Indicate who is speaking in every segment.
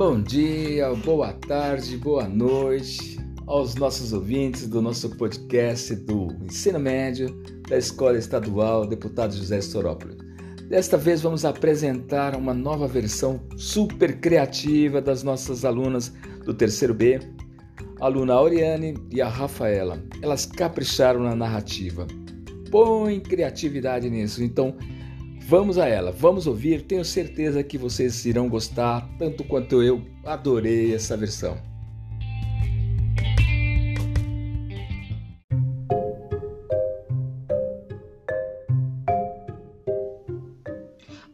Speaker 1: Bom dia, boa tarde, boa noite aos nossos ouvintes do nosso podcast do Ensino Médio da Escola Estadual Deputado José Sorópolis. Desta vez vamos apresentar uma nova versão super criativa das nossas alunas do terceiro B, a aluna Oriane e a Rafaela. Elas capricharam na narrativa. Põe criatividade nisso, então Vamos a ela, vamos ouvir. Tenho certeza que vocês irão gostar tanto quanto eu adorei essa versão.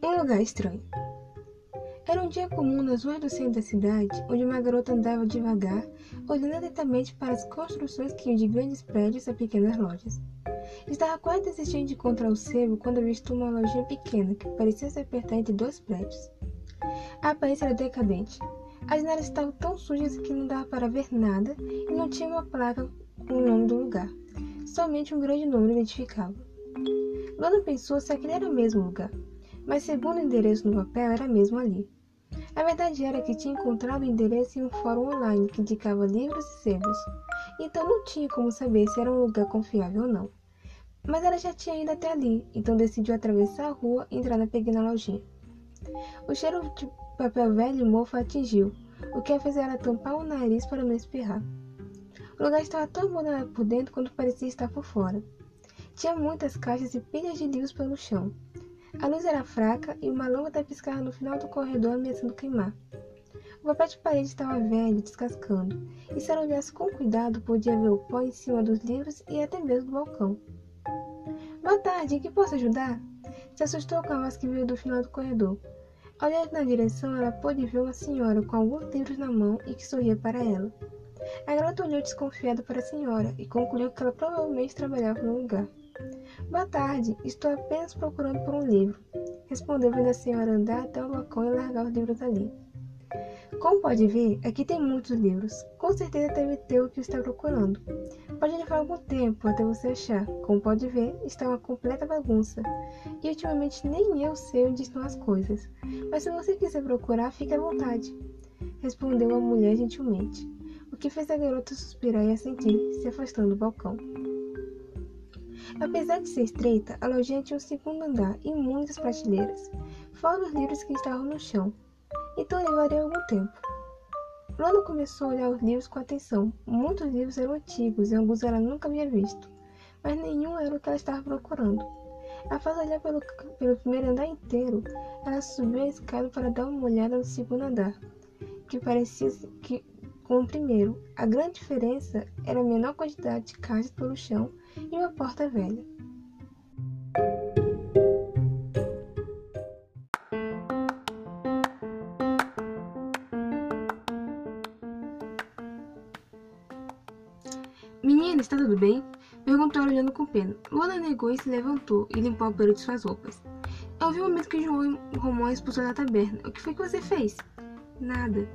Speaker 2: Um lugar estranho. Era um dia comum nas ruas do centro da cidade, onde uma garota andava devagar, olhando atentamente para as construções que iam de grandes prédios a pequenas lojas. Estava quase desistindo de encontrar o sebo quando avistou uma lojinha pequena que parecia se apertar entre dois prédios. A aparência era decadente. As janelas estavam tão sujas que não dava para ver nada e não tinha uma placa com o nome do lugar. Somente um grande número identificava. Lona pensou se aquele era o mesmo lugar, mas segundo o endereço no papel era mesmo ali. A verdade era que tinha encontrado o endereço em um fórum online que indicava livros e sebos, então não tinha como saber se era um lugar confiável ou não. Mas ela já tinha ido até ali, então decidiu atravessar a rua e entrar na pequena lojinha. O cheiro de papel velho e mofo atingiu, o que a fez ela tampar o nariz para não espirrar. O lugar estava tão abandonado por dentro quanto parecia estar por fora. Tinha muitas caixas e pilhas de livros pelo chão. A luz era fraca e uma lâmpada piscava no final do corredor ameaçando queimar. O papel de parede estava velho, descascando, e se ela olhasse com cuidado podia ver o pó em cima dos livros e até mesmo do balcão. Boa tarde, que posso ajudar? Se assustou com a voz que veio do final do corredor. Olhando na direção, ela pôde ver uma senhora com alguns livros na mão e que sorria para ela. A garota olhou desconfiada para a senhora e concluiu que ela provavelmente trabalhava no lugar. Boa tarde, estou apenas procurando por um livro, respondeu vendo a senhora andar até o balcão e largar os livros ali. Como pode ver, aqui tem muitos livros. Com certeza deve ter o que está procurando. Pode levar algum tempo até você achar. Como pode ver, está uma completa bagunça. E ultimamente nem eu sei onde estão as coisas. Mas se você quiser procurar, fique à vontade. Respondeu a mulher gentilmente, o que fez a garota suspirar e assentir, se afastando do balcão. Apesar de ser estreita, a lojinha tinha um segundo andar e muitas prateleiras, fora os livros que estavam no chão então levaria algum tempo. Lona começou a olhar os livros com atenção. Muitos livros eram antigos e alguns ela nunca havia visto, mas nenhum era o que ela estava procurando. Após olhar pelo, pelo primeiro andar inteiro, ela subiu a escada para dar uma olhada no segundo andar, que parecia que com o primeiro. A grande diferença era a menor quantidade de caixas pelo chão e uma porta velha. Menina, está tudo bem? Perguntou olhando com pena. Luana negou e se levantou e limpou o pelo de suas roupas. Eu vi o momento que João Romão expulsou da taberna. O que foi que você fez? Nada,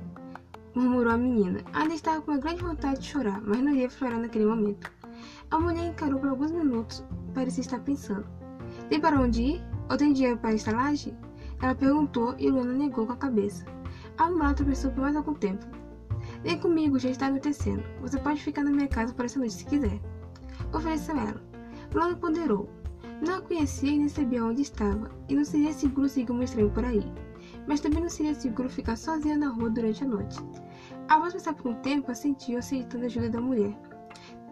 Speaker 2: murmurou a menina. Ainda estava com uma grande vontade de chorar, mas não ia chorar naquele momento. A mulher encarou por alguns minutos, parecia estar pensando. Tem para onde ir? Ou tem dinheiro para a estalagem? Ela perguntou e Luana negou com a cabeça. A mulata pensou por mais algum tempo. Vem comigo, já está anoitecendo. Você pode ficar na minha casa por essa noite se quiser. Ofereceu ela. Logo ponderou. Não a conhecia e nem sabia onde estava, e não seria seguro seguir uma estranha por aí. Mas também não seria seguro ficar sozinha na rua durante a noite. Após passar por um tempo, assentiu aceitando a ajuda da mulher.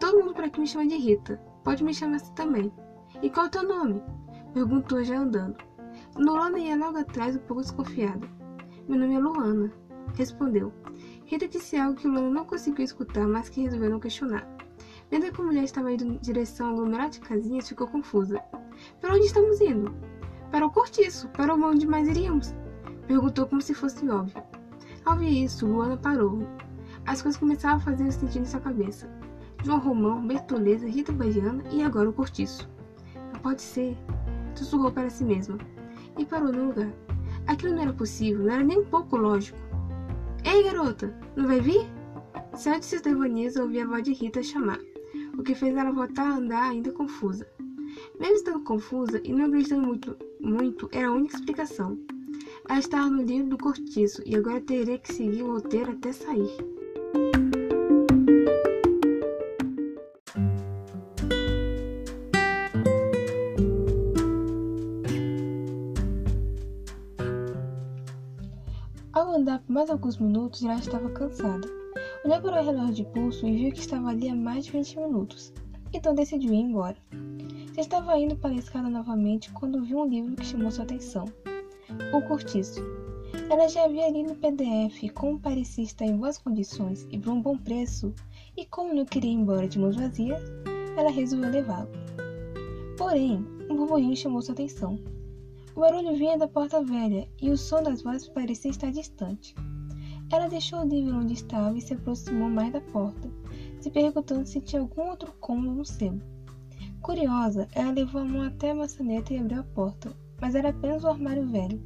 Speaker 2: Todo mundo por aqui me chama de Rita. Pode me chamar assim também. E qual é o teu nome? Perguntou já andando. Luana ia logo atrás, um pouco desconfiada. Meu nome é Luana, respondeu. Rita disse algo que Luana não conseguiu escutar, mas que resolveu não questionar. Vendo que a mulher estava indo em direção ao aglomerado de casinhas, ficou confusa. Para onde estamos indo? Para o cortiço. Para onde mais iríamos? Perguntou como se fosse óbvio. Ao ver isso, Luana parou. As coisas começavam a fazer sentido em sua cabeça. João Romão, Bertoleza, Rita Baiana e agora o cortiço. Não pode ser. Sussurrou para si mesma. E parou no lugar. Aquilo não era possível, não era nem um pouco lógico. Ei, garota, não vai vir? De seus devanias ouviu a voz de Rita chamar, o que fez ela voltar a andar ainda confusa. Mesmo estando confusa e não acreditando muito, muito, era a única explicação. Ela estava no livro do cortiço e agora teria que seguir o roteiro até sair. Mais alguns minutos, ela estava cansada. Olhou para o relógio de pulso e viu que estava ali há mais de 20 minutos. Então decidiu ir embora. Já estava indo para a escada novamente quando viu um livro que chamou sua atenção. O Cortiço. Ela já havia lido o PDF como parecia estar em boas condições e por um bom preço, e como não queria ir embora de mãos vazias, ela resolveu levá-lo. Porém, um burburinho chamou sua atenção. O barulho vinha da porta velha e o som das vozes parecia estar distante. Ela deixou o livro onde estava e se aproximou mais da porta, se perguntando se tinha algum outro cômodo no sebo. Curiosa, ela levou a mão até a maçaneta e abriu a porta, mas era apenas um armário velho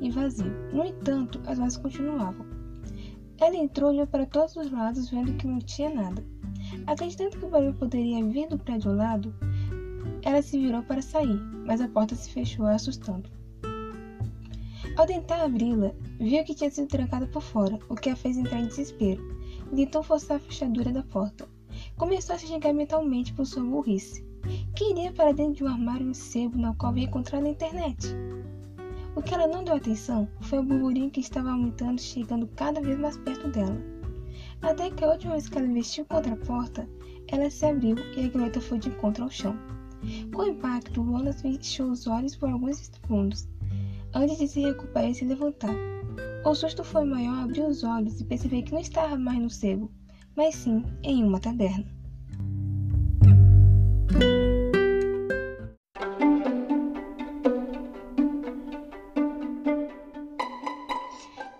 Speaker 2: e vazio. No entanto, as vozes continuavam. Ela entrou e olhou para todos os lados, vendo que não tinha nada. Acreditando que o barulho poderia vir do prédio ao lado, ela se virou para sair, mas a porta se fechou, assustando. Ao tentar abri-la, viu que tinha sido trancada por fora, o que a fez entrar em desespero, e tentou forçar a fechadura da porta. Começou a se xingar mentalmente por sua burrice. Queria para dentro de um armário sebo no qual havia encontrado na internet. O que ela não deu atenção foi o burburinho que estava aumentando, chegando cada vez mais perto dela. Até que a última vez que ela investiu contra a porta, ela se abriu e a garota foi de encontro ao chão. Com o impacto, Luana fechou os olhos por alguns segundos, antes de se recuperar e se levantar. O susto foi maior abrir os olhos e perceber que não estava mais no sebo, mas sim em uma taberna.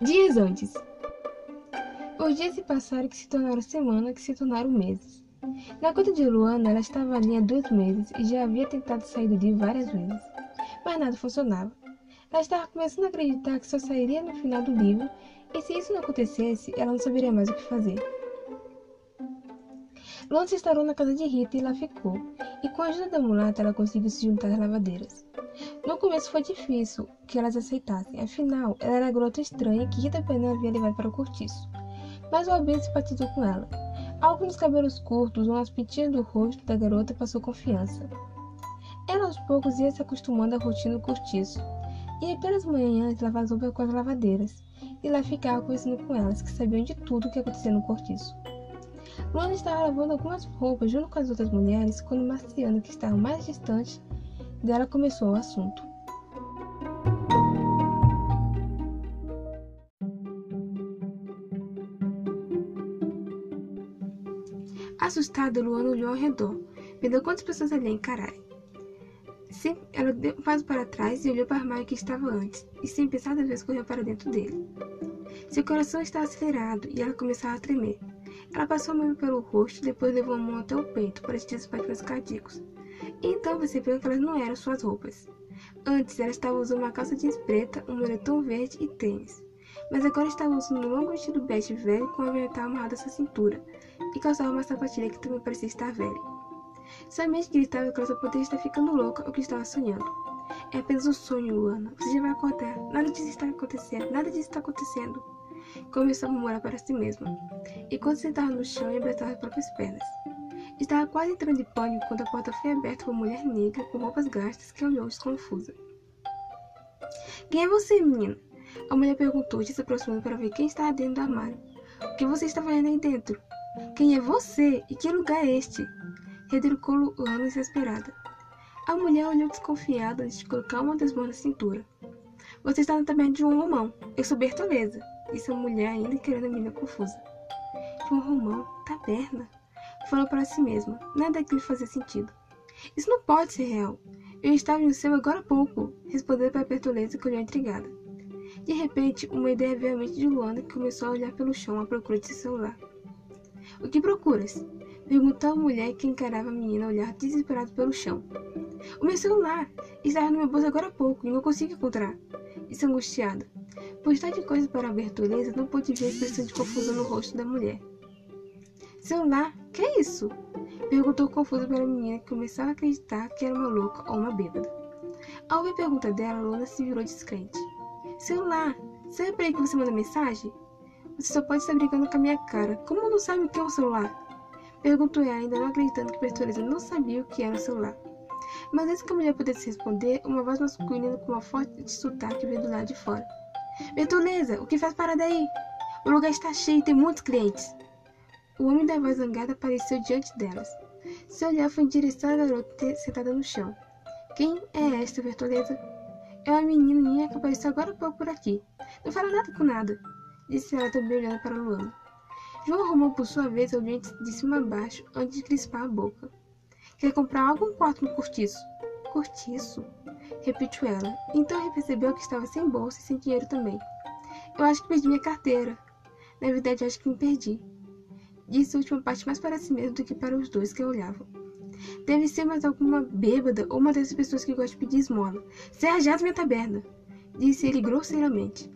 Speaker 2: Dias antes. Os dias se passaram que se tornaram semanas, que se tornaram meses. Na conta de Luana, ela estava ali há dois meses e já havia tentado sair do dia várias vezes, mas nada funcionava. Ela estava começando a acreditar que só sairia no final do livro, e se isso não acontecesse, ela não saberia mais o que fazer. Luana se instalou na casa de Rita e lá ficou, e com a ajuda da mulata ela conseguiu se juntar às lavadeiras. No começo foi difícil que elas aceitassem, afinal, ela era a garota estranha que Rita Pena havia levado para o cortiço. Mas o Albino simpatizou com ela. Algo nos cabelos curtos ou nas pintinhas do rosto da garota passou confiança. Ela aos poucos ia se acostumando à rotina do cortiço, e pelas manhãs lavava roupa com as lavadeiras, e lá ficava conversando com elas, que sabiam de tudo o que acontecia no cortiço. Luana estava lavando algumas roupas junto com as outras mulheres quando Marciana, que estava mais distante dela, começou o assunto. Assustada, Luana olhou ao redor, vendo quantas pessoas ali encararem. Sim, ela deu um passo para trás e olhou para o armário que estava antes, e sem pensar da vez correu para dentro dele. Seu coração estava acelerado e ela começava a tremer. Ela passou a mão pelo rosto, depois levou a mão até o peito para sentir os batimentos cardíacos. E então percebeu que elas não eram suas roupas. Antes ela estava usando uma calça jeans preta, um moletom verde e tênis. Mas agora estava usando um longo vestido bege velho com a avental amarrado à sua cintura e calçava uma sapatilha que também parecia estar velha. Sua mente gritava que ela só poderia estar ficando louca ou que estava sonhando. É apenas um sonho, Luana. Você já vai acordar. Nada disso está acontecendo. Nada disso está acontecendo. Começou a murmurar para si mesma. E quando sentava no chão e abraçava as próprias pernas. Estava quase entrando em pânico quando a porta foi aberta por uma mulher negra com roupas gastas que olhou desconfusa. Quem é você, menino? A mulher perguntou, se aproximando para ver quem estava dentro do armário. O que você está fazendo aí dentro? Quem é você? E que lugar é este? Retrucou Luana desesperada. A mulher olhou desconfiada antes de colocar uma das mãos na cintura. Você está na taberna de João Romão. Eu sou Bertoleza. Disse a mulher ainda querendo a menina confusa. João Romão? Taberna? Falou para si mesma. Nada daquilo fazia sentido. Isso não pode ser real. Eu estava no céu agora há pouco. Respondeu para Bertoleza que olhou intrigada. De repente, uma ideia veio à mente de Luana que começou a olhar pelo chão à procura de seu celular. O que procuras? Perguntou a mulher que encarava a menina olhar desesperado pelo chão. O meu celular estava no meu bolso agora há pouco e não consigo encontrar. Disse angustiada. Por estar de coisa para a abertureza, não pôde ver a expressão de confusão no rosto da mulher. Celular? Que é isso? Perguntou confusa para a menina que começava a acreditar que era uma louca ou uma bêbada. Ao ouvir a pergunta dela, Luna se virou descrente. Celular! Sabe para que você manda mensagem? Você só pode estar brincando com a minha cara. Como não sabe o que é um celular? Perguntou ela, ainda não acreditando que Bertoleza não sabia o que era um celular. Mas antes que a mulher pudesse responder, uma voz masculina com uma forte sotaque veio do lado de fora. Bertoleza, o que faz parada aí? O lugar está cheio e tem muitos clientes. O homem da voz zangada apareceu diante delas. Seu olhar foi em direção à garota sentada no chão. Quem é esta, Bertoleza? É uma menininha que apareceu agora há pouco por aqui. Não fala nada com nada, disse ela também olhando para Luana. João arrumou por sua vez os dentes de cima a baixo antes de crispar a boca. Quer comprar algum quarto no cortiço? Cortiço? Repetiu ela. Então ele percebeu que estava sem bolsa e sem dinheiro também. Eu acho que perdi minha carteira. Na verdade, acho que me perdi. Disse a última parte mais para si mesmo do que para os dois que olhavam. Deve ser mais alguma bêbada ou uma dessas pessoas que gosta de pedir esmola. Serra minha taberna! Disse ele grosseiramente,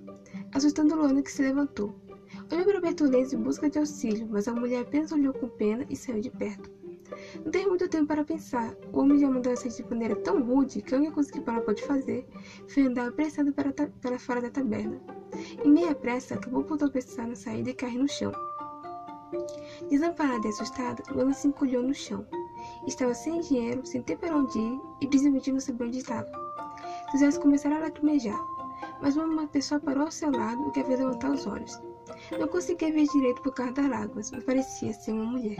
Speaker 2: assustando Luana que se levantou. Olhou para Bertoleza em busca de auxílio, mas a mulher apenas olhou com pena e saiu de perto. Não teve muito tempo para pensar. O homem já mandou sair de maneira tão rude que a única coisa que ela pôde fazer foi andar apressado para, para fora da taberna. Em meia pressa, acabou por tropeçar na saída e cair no chão. Desamparada e assustada, Luana se encolheu no chão. Estava sem dinheiro, sem ter para onde ir e principalmente não sabia onde estava. Seus olhos começaram a lacrimejar, mas uma pessoa parou ao seu lado e que havia levantar os olhos. Não conseguia ver direito por causa das águas, mas parecia ser uma mulher.